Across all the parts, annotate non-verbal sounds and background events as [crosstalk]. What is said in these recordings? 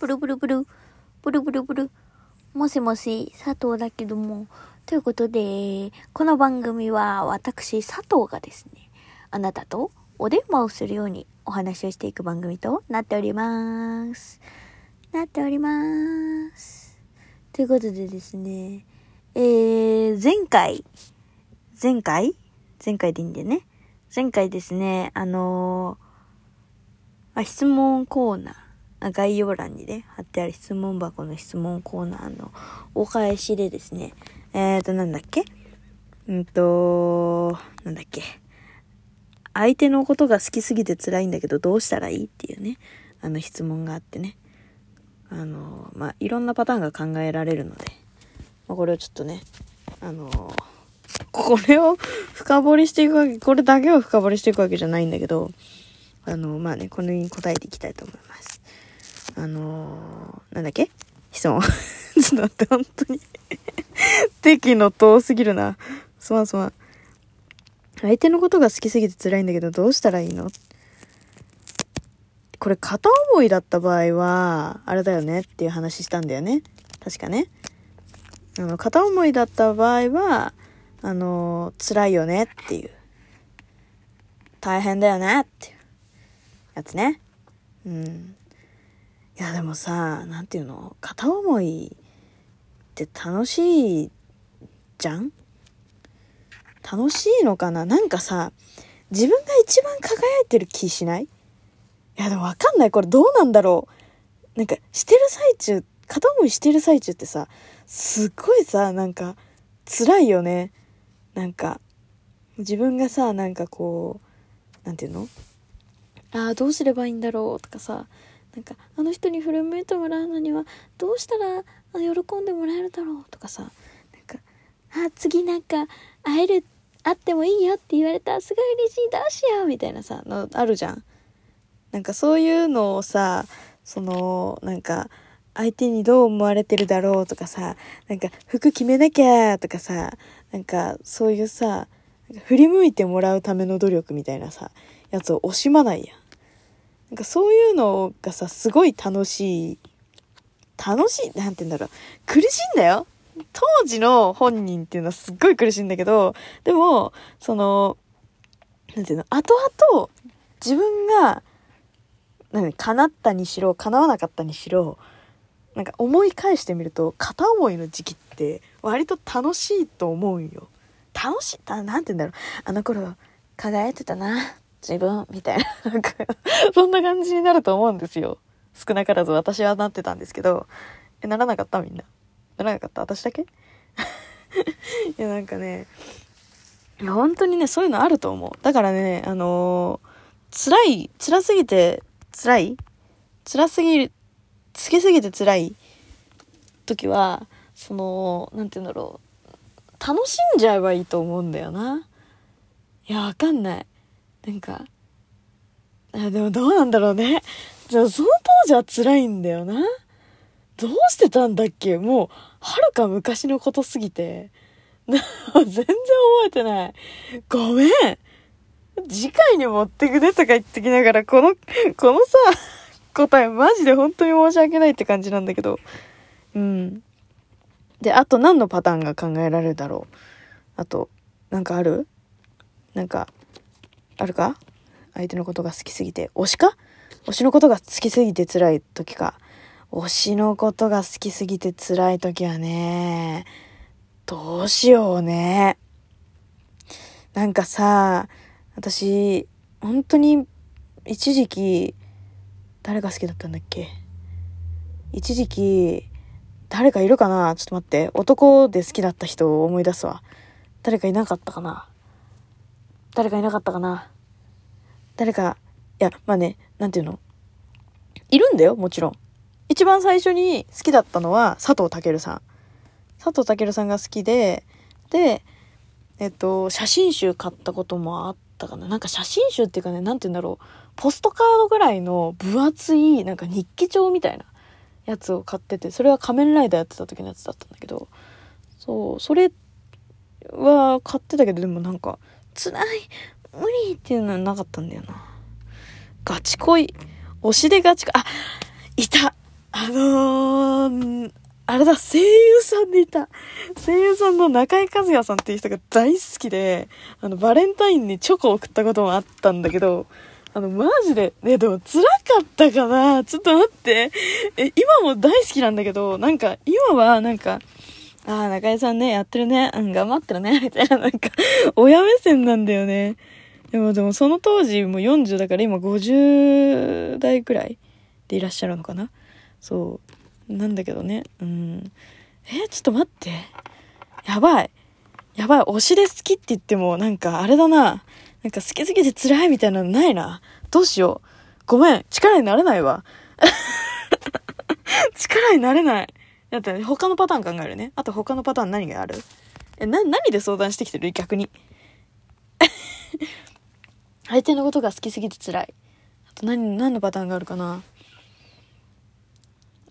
ブルブルブル、ブルブルブル。もしもし、佐藤だけども。ということで、この番組は私、佐藤がですね、あなたとお電話をするようにお話をしていく番組となっております。なっております。ということでですね、えー、前回、前回？前回でいいんでね。前回ですね、あのー、あ、質問コーナー、概要欄にね、貼ってある質問箱の質問コーナーのお返しでですね、えーと、なんだっけ？うんと、なんだっけ？相手のことが好きすぎて辛いんだけどどうしたらいいっていうね、あの質問があってね。あの、まあ、いろんなパターンが考えられるので、まあ、これをちょっとね、あのこれを [laughs] 深掘りしていくわけ、これだけを深掘りしていくわけじゃないんだけど、あの、まあね、このに答えていきたいと思います。あのー、なんだっけ？質問。ちょっと待って、本当に [laughs] 敵の遠すぎるな。すまんすまん。相手のことが好きすぎて辛いんだけど、どうしたらいいの？これ片思いだった場合は、あれだよねっていう話したんだよね。確かね。あの、片思いだった場合は、あの、辛いよねっていう。大変だよねっていうやつね。うん。いや、でもさ、なんていうの、片思いって楽しいじゃん？楽しいのかな？なんかさ、自分が一番輝いてる気しない？いや、でもわかんない。これどうなんだろう？なんか、してる最中、片思いしてる最中ってさ、すっごいさ、なんか、辛いよね。なんか、自分がさ、なんかこう、なんていうの？ああ、どうすればいいんだろう？とかさ、なんか、あの人に振り向いてもらうのには、どうしたら喜んでもらえるだろうとかさ、なんか、あ、次なんか、会える、会ってもいいよって言われたらすごい嬉しい、どうしようみたいなさ、の、あるじゃん。なんかそういうのをさ、その、なんか、相手にどう思われてるだろうとかさ、なんか服決めなきゃとかさ、なんかそういうさ、振り向いてもらうための努力みたいなさ、やつを惜しまないやん。なんかそういうのがさ、すごい楽しい。楽しいなんて言うんだろう。苦しいんだよ当時の本人っていうのはすっごい苦しいんだけど、でも、その、なんていうの、後々、自分が、何、叶ったにしろ、叶わなかったにしろ、なんか思い返してみると、片思いの時期って割と楽しいと思うんよ。楽しい、なんて言うんだろう。あの頃、輝いてたな。自分、みたいな。[laughs] なんかそんな感じになると思うんですよ。少なからず私はなってたんですけど、え、ならなかった？みんな。ならなかった？私だけ？[laughs] いや、なんかね、いや、本当にね、そういうのあると思う。だからね、あのー、辛い、辛すぎて、辛い？辛すぎる、つけすぎて辛い？時は、その、なんて言うんだろう。楽しんじゃえばいいと思うんだよな。いや、わかんない。なんか、あでもどうなんだろうね。じゃあその当時は辛いんだよな。どうしてたんだっけ？もう、はるか昔のことすぎて。全然覚えてない。ごめん。次回に持ってくねとか言ってきながら、この、このさ、答えマジで本当に申し訳ないって感じなんだけど。うん。で、あと何のパターンが考えられるだろう？あと、なんかある？なんか、あるか？相手のことが好きすぎて。推しか？推しのことが好きすぎて辛い時か。推しのことが好きすぎて辛い時はね、どうしようね。なんかさ、私、本当に一時期、誰が好きだったんだっけ？一時期、誰かいるかな？ちょっと待って。男で好きだった人を思い出すわ。誰かいなかったかな？誰かいなかったかな誰か、いや、まあね、なんていうのいるんだよ、もちろん。一番最初に好きだったのは佐藤健さん。佐藤健さんが好きで、で、えっと、写真集買ったこともあったかな。なんか写真集っていうかね、なんて言うんだろう。ポストカードぐらいの分厚い、なんか日記帳みたいなやつを買ってて、それは仮面ライダーやってた時のやつだったんだけど、そう、それは買ってたけど、でもなんか、辛い、無理っていうのはなかったんだよな。ガチ恋。推しでガチ恋、あ、いたあのー、あれだ、声優さんでいた。声優さんの中井和也さんっていう人が大好きで、あの、バレンタインにチョコを送ったこともあったんだけど、あの、マジで、ね、でも辛かったかなちょっと待って。え、今も大好きなんだけど、なんか、今は、なんか、ああ、中井さんね、やってるね。うん、頑張ってるね。みたいな、なんか、親目線なんだよね。でも、でも、その当時、もう40だから今50代くらいでいらっしゃるのかなそう。なんだけどね。うん。えちょっと待って。やばい。やばい。推しで好きって言っても、なんか、あれだな。なんか好きすぎて辛いみたいなのないな。どうしよう。ごめん。力になれないわ。[laughs] 力になれない。だって、他のパターン考えるね。あと他のパターン何がある？え、な、何で相談してきてる？逆に。[laughs] 相手のことが好きすぎて辛い。あと何、何のパターンがあるかな？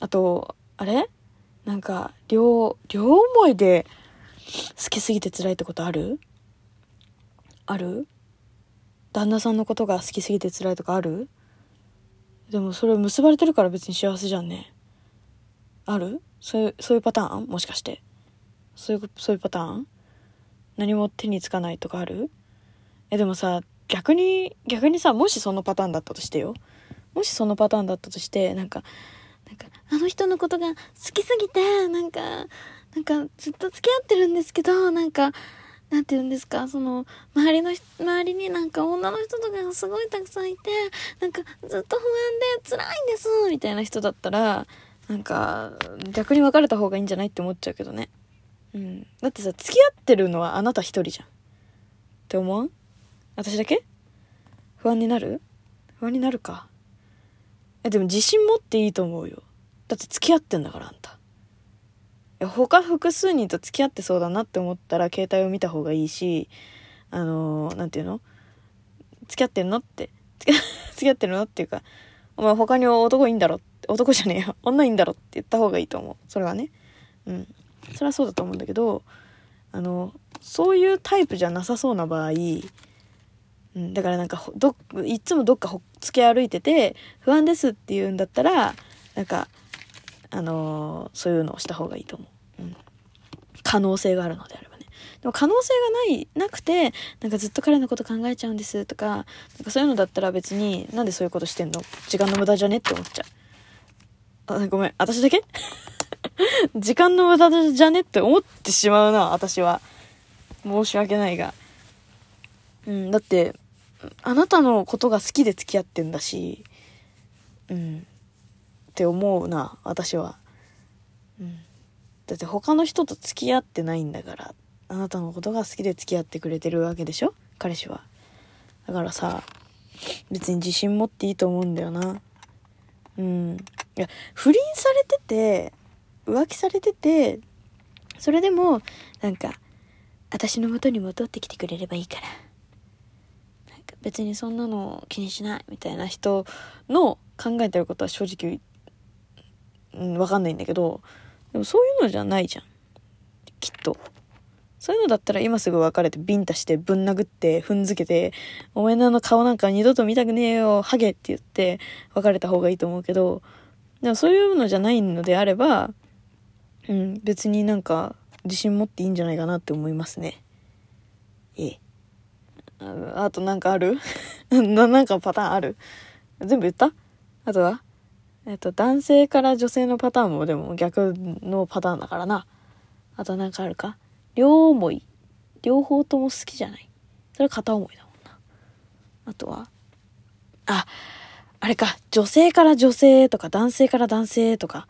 あと、あれ？なんか、両、両思いで好きすぎて辛いってことある？ある？旦那さんのことが好きすぎて辛いとかある？でもそれ結ばれてるから別に幸せじゃんね。ある？そういう、そういうパターン？もしかして。そういう、そういうパターン？何も手につかないとかある？え、でもさ、逆に、逆にさ、もしそのパターンだったとしてよ。もしそのパターンだったとして、なんか、なんか、あの人のことが好きすぎて、なんか、なんかずっと付き合ってるんですけど、なんか、なんて言うんですか、その、周りの、周りになんか女の人とかがすごいたくさんいて、なんかずっと不安で辛いんです、みたいな人だったら、なんか、逆に別れた方がいいんじゃないって思っちゃうけどね。うん。だってさ、付き合ってるのはあなた一人じゃん。って思う私だけ？不安になる？不安になるか。え、でも自信持っていいと思うよ。だって付き合ってんだからあんたいや。他複数人と付き合ってそうだなって思ったら携帯を見た方がいいし、あのー、ていうの？付き合ってんのって [laughs] 付き合ってるのっていうか、お前他に男いいんだろ男じゃねえよ。女いいんだろって言った方がいいと思う。それはね。うん。それはそうだと思うんだけど、あの、そういうタイプじゃなさそうな場合、うん、だからなんかどいつもどっかほっつけ歩いてて不安ですって言うんだったらなんかあのー、そういうのをした方がいいと思う。うん。可能性があるのであればね。でも可能性がない、なくて、なんかずっと彼のこと考えちゃうんですとか、なんかそういうのだったら別に、なんでそういうことしてんの？時間の無駄じゃね？って思っちゃう。あ、ごめん。私だけ？[laughs] 時間の無駄じゃね？って思ってしまうな、私は。申し訳ないが。うん、だって、あなたのことが好きで付き合ってんだし、うん。って思うな私は、うん、だって他の人と付き合ってないんだからあなたのことが好きで付き合ってくれてるわけでしょ？彼氏はだからさ別に自信持っていいと思うんだよなうんいや不倫されてて浮気されててそれでもなんか私の元に戻ってきてくれればいいから別にそんなの気にしないみたいな人の考えてることは正直うん、わかんないんだけど、でもそういうのじゃないじゃん。きっと。そういうのだったら今すぐ別れてビンタしてぶん殴って踏んづけて、お前の顔なんか二度と見たくねえよ、ハゲって言って別れた方がいいと思うけど、でもそういうのじゃないのであれば、うん、別になんか自信持っていいんじゃないかなって思いますね。ええ。ああとなんかある？[laughs] な、なんかパターンある？全部言った？あとは？えっと、男性から女性のパターンもでも逆のパターンだからな。あとなんかあるか？両思い。両方とも好きじゃない。それ片思いだもんな。あとは、あ、あれか、女性から女性とか男性から男性とか。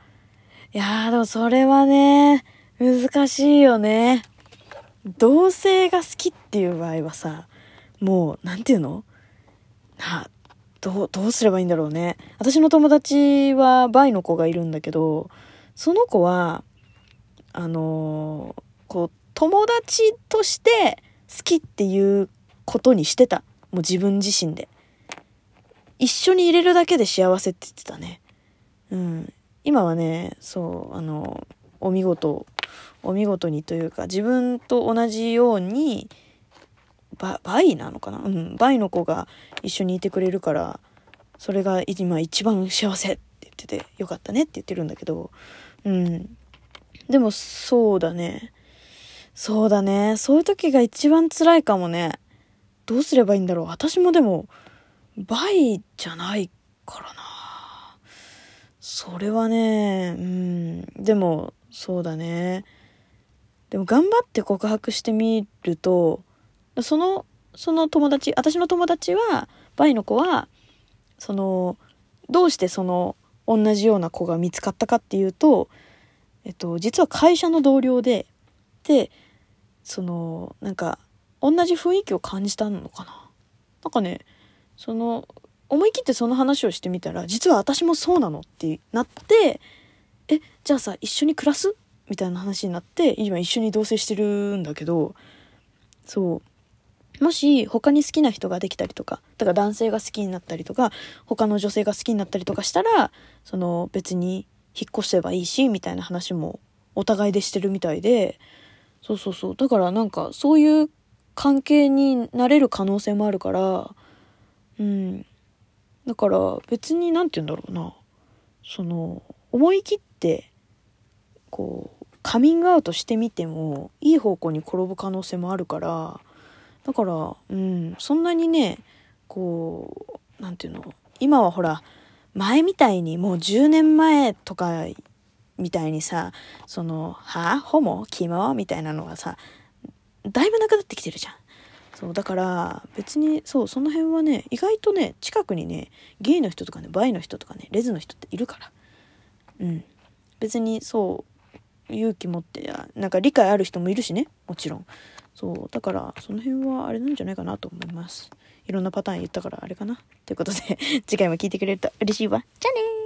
いやーでもそれはね、難しいよね。同性が好きっていう場合はさ、もう、なんていうの？な、ど、どうすればいいんだろうね。私の友達はバイの子がいるんだけど、その子は、あのー、こう、友達として好きっていうことにしてた。もう自分自身で。一緒に入れるだけで幸せって言ってたね。うん。今はね、そう、あの、お見事、お見事にというか、自分と同じように、ババイなのかな？うんバイの子が一緒にいてくれるからそれが今一番幸せって言ってて、よかったねって言ってるんだけど、うん。でも、そうだね。そうだね。そういう時が一番辛いかもね。どうすればいいんだろう。私もでも、倍じゃないからな。それはね、うん。でも、そうだね。でも頑張って告白してみると、その、その友達、私の友達は、バイの子は、その、どうしてその、同じような子が見つかったかっていうと、えっと、実は会社の同僚で、で、その、なんか、同じ雰囲気を感じたのかな？なんかね、その、思い切ってその話をしてみたら、実は私もそうなのってなって、え、じゃあさ、一緒に暮らす？みたいな話になって、今一緒に同棲してるんだけど、そう。もし他に好きな人ができたりとか、だから男性が好きになったりとか、他の女性が好きになったりとかしたら、その別に引っ越せばいいし、みたいな話もお互いでしてるみたいで、そうそうそう。だからなんかそういう関係になれる可能性もあるから、うん。だから別に何て言うんだろうな。その、思い切って、こう、カミングアウトしてみても、いい方向に転ぶ可能性もあるから、だから、うん、そんなにね、こう、何て言うの、今はほら、前みたいにもう10年前とかみたいにさ、その、は？ホモキモみたいなのはさ、だいぶなくなってきてるじゃん。そう、だから別に、そう、その辺はね、意外とね、近くにね、ゲイの人とかね、バイの人とかね、レズの人っているから。うん。別にそう、勇気持って、なんか理解ある人もいるしね、もちろん。そう、だからその辺はあれなんじゃないかなと思います。いろんなパターン言ったからあれかな。ということで、次回も聞いてくれると嬉しいわ。じゃあねー